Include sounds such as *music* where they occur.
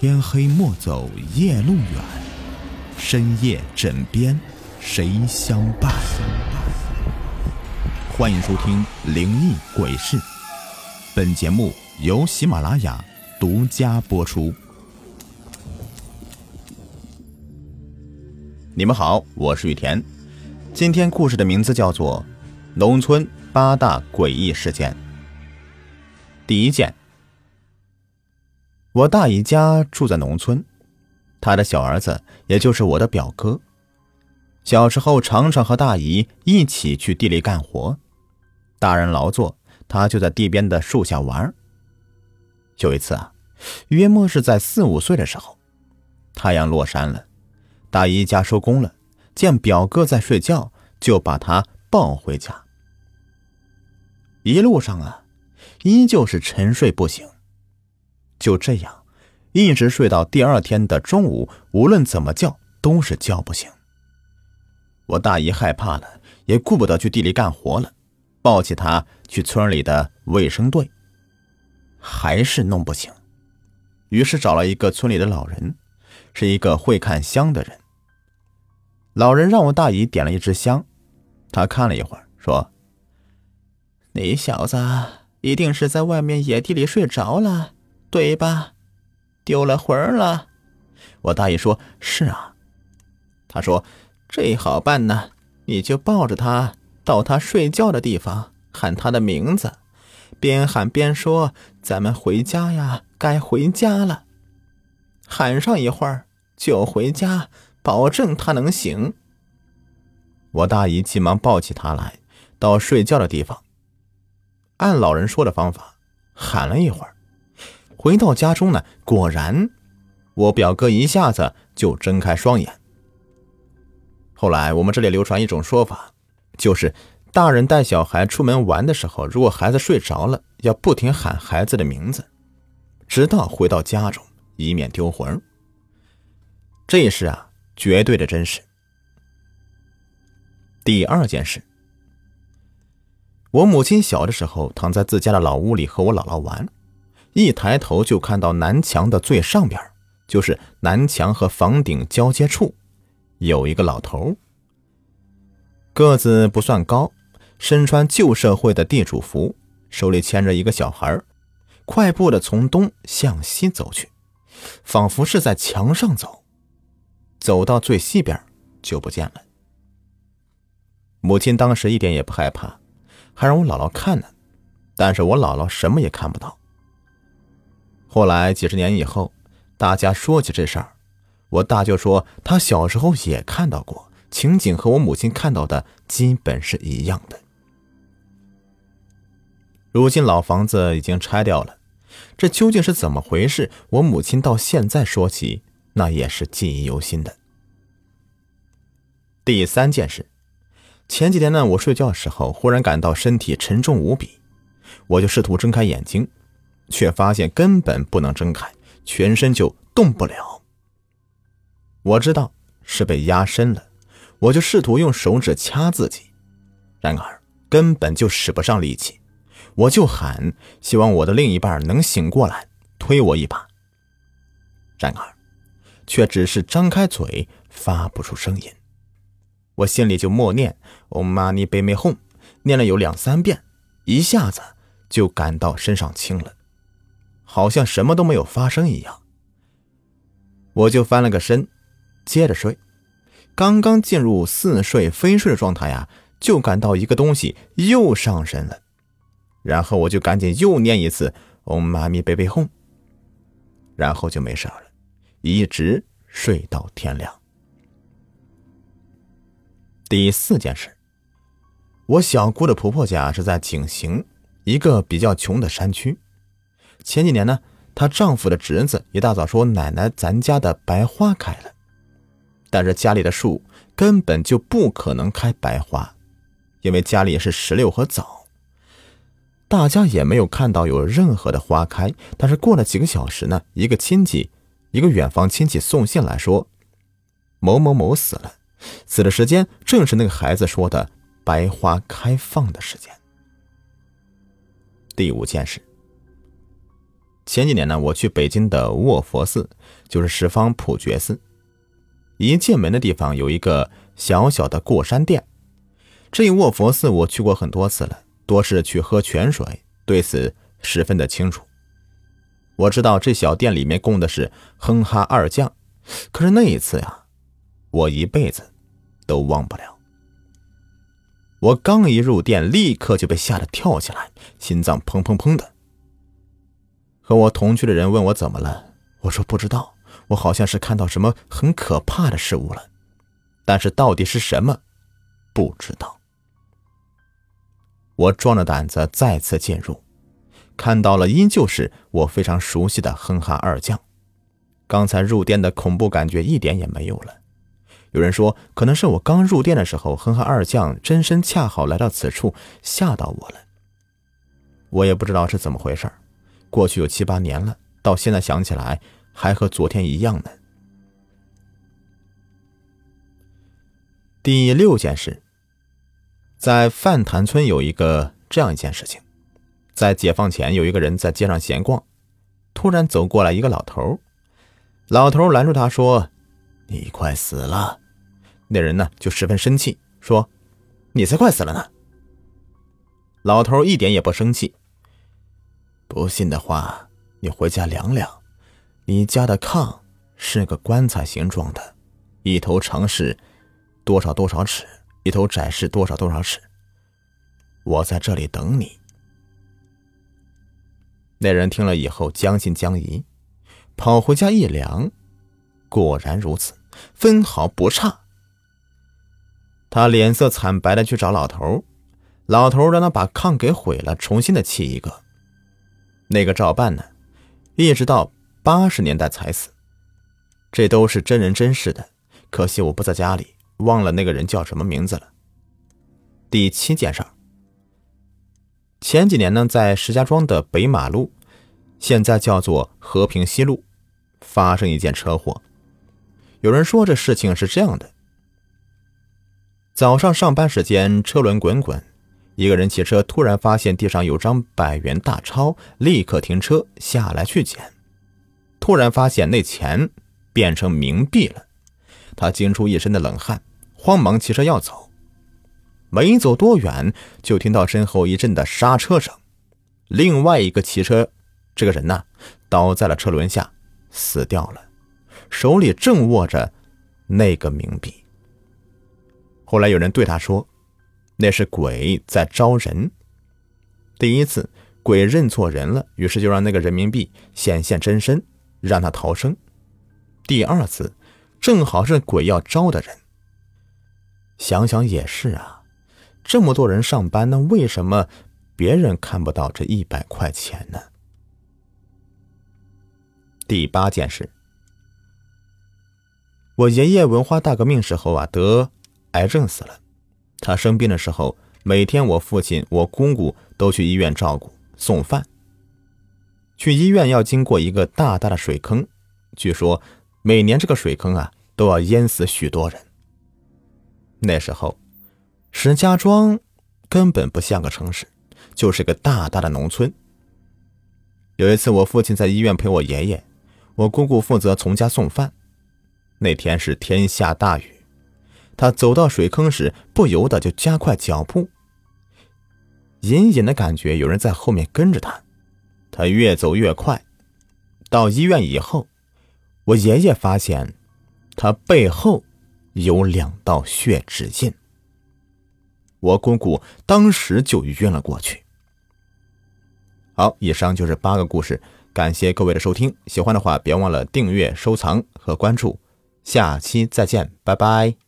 天黑莫走夜路远，深夜枕边谁相伴？欢迎收听《灵异鬼事》，本节目由喜马拉雅独家播出。你们好，我是雨田。今天故事的名字叫做《农村八大诡异事件》。第一件。我大姨家住在农村，他的小儿子也就是我的表哥，小时候常常和大姨一起去地里干活，大人劳作，他就在地边的树下玩。有一次啊，约莫是在四五岁的时候，太阳落山了，大姨家收工了，见表哥在睡觉，就把他抱回家。一路上啊，依旧是沉睡不醒。就这样，一直睡到第二天的中午，无论怎么叫都是叫不醒。我大姨害怕了，也顾不得去地里干活了，抱起他去村里的卫生队，还是弄不醒。于是找了一个村里的老人，是一个会看香的人。老人让我大姨点了一支香，他看了一会儿，说：“ *laughs* 你小子一定是在外面野地里睡着了。”对吧？丢了魂了。我大爷说：“是啊。”他说：“这好办呢，你就抱着他到他睡觉的地方，喊他的名字，边喊边说：‘咱们回家呀，该回家了。’喊上一会儿就回家，保证他能醒。”我大姨急忙抱起他来，到睡觉的地方，按老人说的方法喊了一会儿。回到家中呢，果然，我表哥一下子就睁开双眼。后来我们这里流传一种说法，就是大人带小孩出门玩的时候，如果孩子睡着了，要不停喊孩子的名字，直到回到家中，以免丢魂。这事啊，绝对的真实。第二件事，我母亲小的时候躺在自家的老屋里和我姥姥玩。一抬头就看到南墙的最上边，就是南墙和房顶交接处，有一个老头，个子不算高，身穿旧社会的地主服，手里牵着一个小孩，快步的从东向西走去，仿佛是在墙上走，走到最西边就不见了。母亲当时一点也不害怕，还让我姥姥看呢，但是我姥姥什么也看不到。后来几十年以后，大家说起这事儿，我大舅说他小时候也看到过，情景和我母亲看到的基本是一样的。如今老房子已经拆掉了，这究竟是怎么回事？我母亲到现在说起，那也是记忆犹新的。第三件事，前几天呢，我睡觉的时候忽然感到身体沉重无比，我就试图睁开眼睛。却发现根本不能睁开，全身就动不了。我知道是被压身了，我就试图用手指掐自己，然而根本就使不上力气。我就喊，希望我的另一半能醒过来，推我一把。然而，却只是张开嘴，发不出声音。我心里就默念“ Om Mani p a m e Hum”，念了有两三遍，一下子就感到身上轻了。好像什么都没有发生一样，我就翻了个身，接着睡。刚刚进入似睡非睡的状态呀，就感到一个东西又上身了，然后我就赶紧又念一次“ Om 妈咪贝贝哄”，然后就没事了，一直睡到天亮。第四件事，我小姑的婆婆家是在景行，一个比较穷的山区。前几年呢，她丈夫的侄子一大早说：“奶奶，咱家的白花开了。”但是家里的树根本就不可能开白花，因为家里是石榴和枣。大家也没有看到有任何的花开。但是过了几个小时呢，一个亲戚，一个远房亲戚送信来说：“某某某死了，死的时间正是那个孩子说的白花开放的时间。”第五件事。前几年呢，我去北京的卧佛寺，就是十方普觉寺。一进门的地方有一个小小的过山殿。这卧佛寺我去过很多次了，多是去喝泉水，对此十分的清楚。我知道这小店里面供的是哼哈二将，可是那一次呀，我一辈子都忘不了。我刚一入店，立刻就被吓得跳起来，心脏砰砰砰的。和我同去的人问我怎么了，我说不知道，我好像是看到什么很可怕的事物了，但是到底是什么，不知道。我壮着胆子再次进入。看到了，依旧是我非常熟悉的哼哈二将。刚才入店的恐怖感觉一点也没有了。有人说，可能是我刚入店的时候，哼哈二将真身恰好来到此处，吓到我了。我也不知道是怎么回事过去有七八年了，到现在想起来还和昨天一样呢。第六件事，在范潭村有一个这样一件事情。在解放前，有一个人在街上闲逛，突然走过来一个老头。老头拦住他说：“你快死了。”那人呢就十分生气，说：“你才快死了呢。”老头一点也不生气。不信的话，你回家量量，你家的炕是个棺材形状的，一头长是多少多少尺，一头窄是多少多少尺。我在这里等你。那人听了以后将信将疑，跑回家一量，果然如此，分毫不差。他脸色惨白的去找老头，老头让他把炕给毁了，重新的砌一个。那个照办呢，一直到八十年代才死。这都是真人真事的，可惜我不在家里，忘了那个人叫什么名字了。第七件事儿。前几年呢，在石家庄的北马路，现在叫做和平西路，发生一件车祸。有人说这事情是这样的：早上上班时间，车轮滚滚，一个人骑车突然发现地上有张百元大钞，立刻停车下来去捡。突然发现那钱变成冥币了，他惊出一身的冷汗，慌忙骑车要走。没走多远，就听到身后一阵的刹车声。另外一个骑车这个人呢，倒在了车轮下，死掉了，手里正握着那个冥币。后来有人对他说：“那是鬼在招人。”第一次，鬼认错人了，于是就让那个人民币显现真身，让他逃生。第二次，正好是鬼要招的人。想想也是啊。这么多人上班，那为什么别人看不到这一百块钱呢？第八件事，我爷爷文化大革命时候啊得癌症死了，他生病的时候，每天我父亲、我姑姑都去医院照顾送饭。去医院要经过一个大大的水坑，据说每年这个水坑啊都要淹死许多人。那时候。石家庄根本不像个城市，就是个大大的农村。有一次，我父亲在医院陪我爷爷，我姑姑负责从家送饭。那天是天下大雨，他走到水坑时，不由得就加快脚步，隐隐的感觉有人在后面跟着他。他越走越快，到医院以后，我爷爷发现他背后有两道血指印。我姑姑当时就晕了过去。好，以上就是八个故事，感谢各位的收听。喜欢的话，别忘了订阅、收藏和关注。下期再见，拜拜。